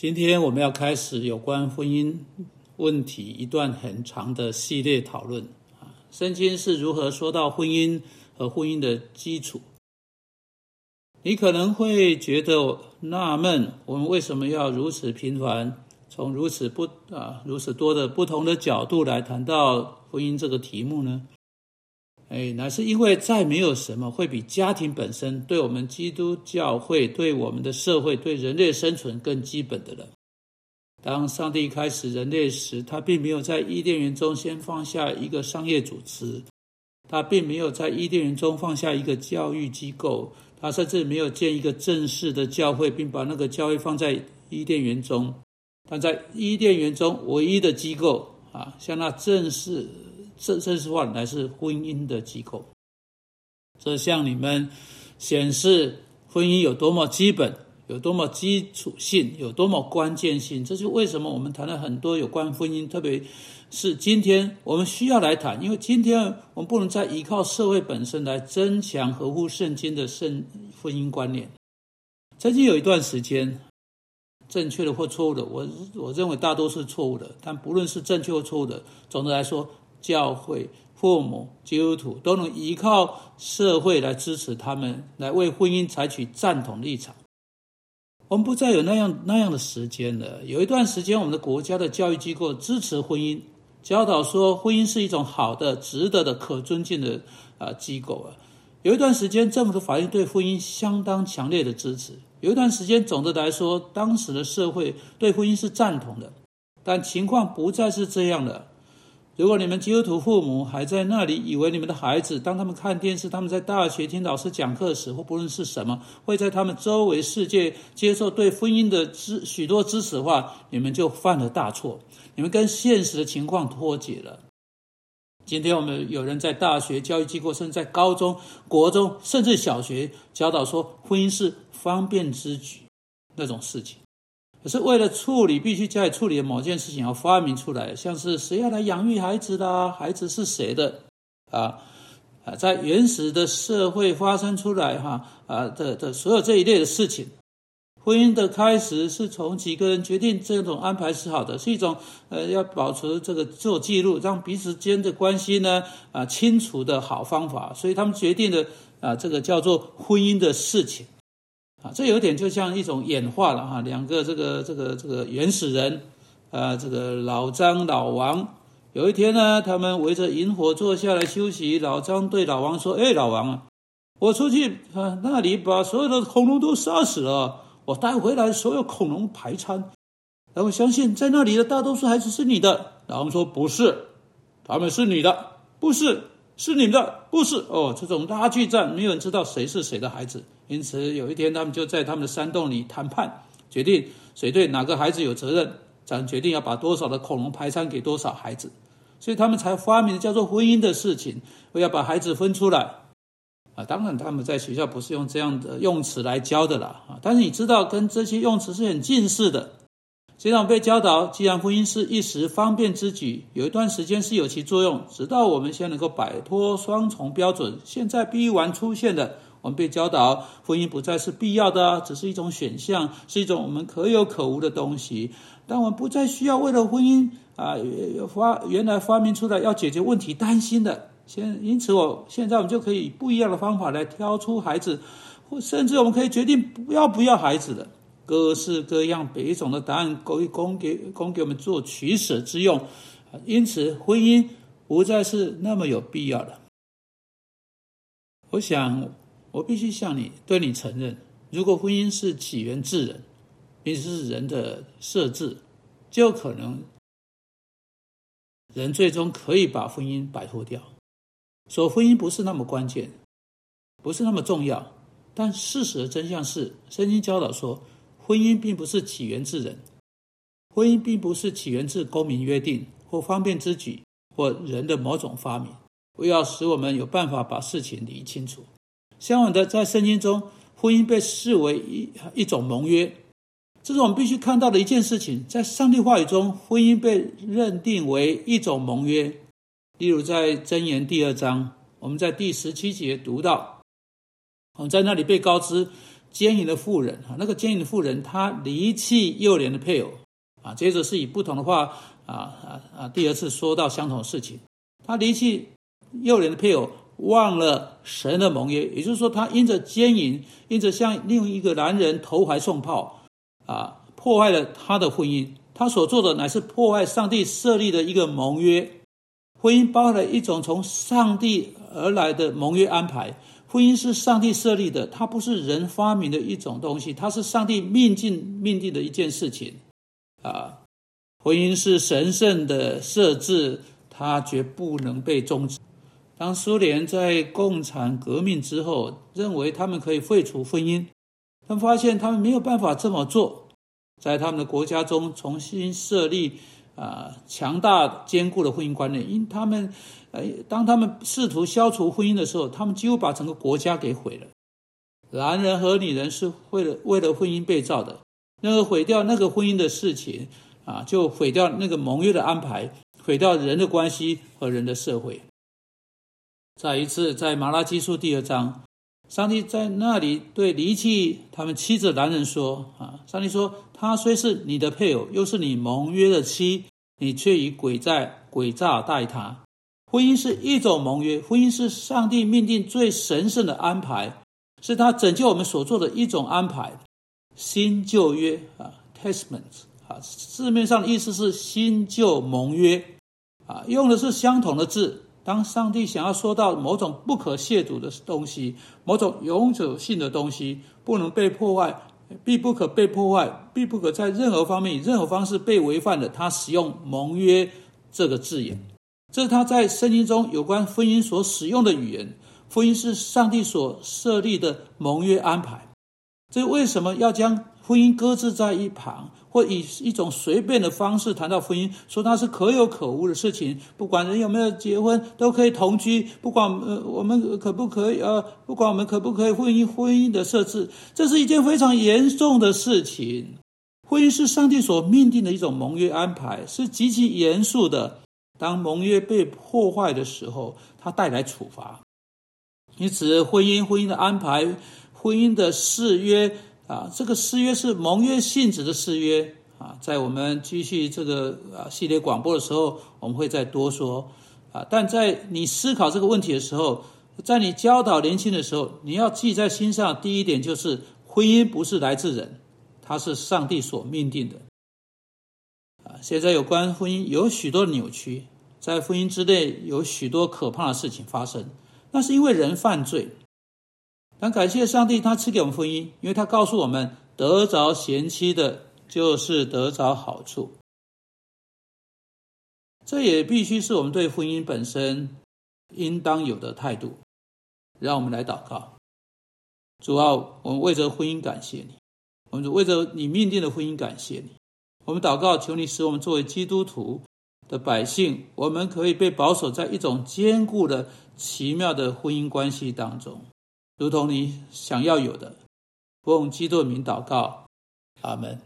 今天我们要开始有关婚姻问题一段很长的系列讨论啊，圣经是如何说到婚姻和婚姻的基础？你可能会觉得纳闷，我们为什么要如此频繁，从如此不啊如此多的不同的角度来谈到婚姻这个题目呢？哎，那是因为再没有什么会比家庭本身对我们基督教会、对我们的社会、对人类生存更基本的了。当上帝开始人类时，他并没有在伊甸园中先放下一个商业组织，他并没有在伊甸园中放下一个教育机构，他甚至没有建一个正式的教会，并把那个教会放在伊甸园中。但在伊甸园中唯一的机构啊，像那正式。这这句话乃是婚姻的机构，这向你们显示婚姻有多么基本，有多么基础性，有多么关键性。这就为什么我们谈了很多有关婚姻，特别是今天我们需要来谈，因为今天我们不能再依靠社会本身来增强合乎圣经的圣婚姻观念。曾经有一段时间，正确的或错误的，我我认为大多是错误的。但不论是正确或错误的，总的来说。教会、父母、基督徒都能依靠社会来支持他们，来为婚姻采取赞同立场。我们不再有那样那样的时间了。有一段时间，我们的国家的教育机构支持婚姻，教导说婚姻是一种好的、值得的、可尊敬的啊机构啊。有一段时间，政府的法律对婚姻相当强烈的支持。有一段时间，总的来说，当时的社会对婚姻是赞同的。但情况不再是这样了。如果你们基督徒父母还在那里，以为你们的孩子当他们看电视、他们在大学听老师讲课时，或不论是什么，会在他们周围世界接受对婚姻的知许多知识的话，你们就犯了大错。你们跟现实的情况脱节了。今天我们有人在大学教育机构，甚至在高中国中，甚至小学教导说，婚姻是方便之举那种事情。可是为了处理必须加以处理的某件事情，要发明出来，像是谁要来养育孩子的，孩子是谁的，啊啊，在原始的社会发生出来哈啊的的所有这一类的事情，婚姻的开始是从几个人决定这种安排是好的，是一种呃要保持这个做记录，让彼此间的关系呢啊清楚的好方法，所以他们决定的啊这个叫做婚姻的事情。啊，这有点就像一种演化了哈，两个这个这个这个原始人，啊，这个老张老王，有一天呢，他们围着萤火坐下来休息。老张对老王说：“哎，老王啊，我出去啊那里把所有的恐龙都杀死了，我带回来所有恐龙排餐，然后相信在那里的大多数孩子是你的。”老王说：“不是，他们是你的，不是。”是你们的，不是哦。这种拉锯战，没有人知道谁是谁的孩子。因此，有一天他们就在他们的山洞里谈判，决定谁对哪个孩子有责任，咱决定要把多少的恐龙排餐给多少孩子。所以他们才发明叫做婚姻的事情，我要把孩子分出来。啊，当然他们在学校不是用这样的用词来教的啦。啊，但是你知道，跟这些用词是很近似的。虽然被教导，既然婚姻是一时方便之举，有一段时间是有其作用，直到我们先能够摆脱双重标准。现在 B 完出现的，我们被教导婚姻不再是必要的，只是一种选项，是一种我们可有可无的东西。当我们不再需要为了婚姻啊发原来发明出来要解决问题担心的。现因此，我现在我们就可以不一样的方法来挑出孩子，或甚至我们可以决定不要不要孩子的。各式各样、别种的答案，供供给供给我们做取舍之用。因此，婚姻不再是那么有必要了。我想，我必须向你对你承认：如果婚姻是起源自人，并是人的设置，就可能人最终可以把婚姻摆脱掉。说婚姻不是那么关键，不是那么重要。但事实的真相是，圣经教导说。婚姻并不是起源自人，婚姻并不是起源自公民约定或方便之举或人的某种发明，为要使我们有办法把事情理清楚。相反的，在圣经中，婚姻被视为一一种盟约，这是我们必须看到的一件事情。在上帝话语中，婚姻被认定为一种盟约。例如，在箴言第二章，我们在第十七节读到，我们在那里被告知。奸淫的妇人啊，那个奸淫的妇人，她离弃幼年的配偶啊，接着是以不同的话啊啊啊，第二次说到相同的事情，她离弃幼年的配偶，忘了神的盟约，也就是说，她因着奸淫，因着向另一个男人投怀送抱啊，破坏了她的婚姻。她所做的乃是破坏上帝设立的一个盟约。婚姻包含了一种从上帝而来的盟约安排。婚姻是上帝设立的，它不是人发明的一种东西，它是上帝命定命定的一件事情。啊，婚姻是神圣的设置，它绝不能被终止。当苏联在共产革命之后，认为他们可以废除婚姻，他们发现他们没有办法这么做，在他们的国家中重新设立。啊，强大坚固的婚姻观念，因他们，呃，当他们试图消除婚姻的时候，他们几乎把整个国家给毁了。男人和女人是为了为了婚姻被造的，那个毁掉那个婚姻的事情，啊，就毁掉那个盟约的安排，毁掉人的关系和人的社会。再一次，在马拉基书第二章。上帝在那里对离弃他们妻子的男人说：“啊，上帝说，他虽是你的配偶，又是你盟约的妻，你却以诡诈诡诈待他。婚姻是一种盟约，婚姻是上帝命定最神圣的安排，是他拯救我们所做的一种安排。新旧约啊，Testament 啊，字面上的意思是新旧盟约啊，用的是相同的字。”当上帝想要说到某种不可亵渎的东西，某种永久性的东西不能被破坏，必不可被破坏，必不可在任何方面以任何方式被违反的，他使用“盟约”这个字眼，这是他在圣经中有关婚姻所使用的语言。婚姻是上帝所设立的盟约安排，这为什么要将？婚姻搁置在一旁，或以一种随便的方式谈到婚姻，说它是可有可无的事情。不管人有没有结婚，都可以同居。不管呃我们可不可以呃，不管我们可不可以婚姻婚姻的设置，这是一件非常严重的事情。婚姻是上帝所命定的一种盟约安排，是极其严肃的。当盟约被破坏的时候，它带来处罚。因此，婚姻婚姻的安排，婚姻的誓约。啊，这个誓约是盟约性质的誓约啊，在我们继续这个啊系列广播的时候，我们会再多说啊。但在你思考这个问题的时候，在你教导年轻的时候，你要记在心上。第一点就是，婚姻不是来自人，它是上帝所命定的。啊，现在有关婚姻有许多扭曲，在婚姻之内有许多可怕的事情发生，那是因为人犯罪。但感谢上帝，他赐给我们婚姻，因为他告诉我们，得着贤妻的，就是得着好处。这也必须是我们对婚姻本身应当有的态度。让我们来祷告，主啊，我们为着婚姻感谢你，我们为着你命定的婚姻感谢你。我们祷告，求你使我们作为基督徒的百姓，我们可以被保守在一种坚固的、奇妙的婚姻关系当中。如同你想要有的，奉基督名祷告，阿门。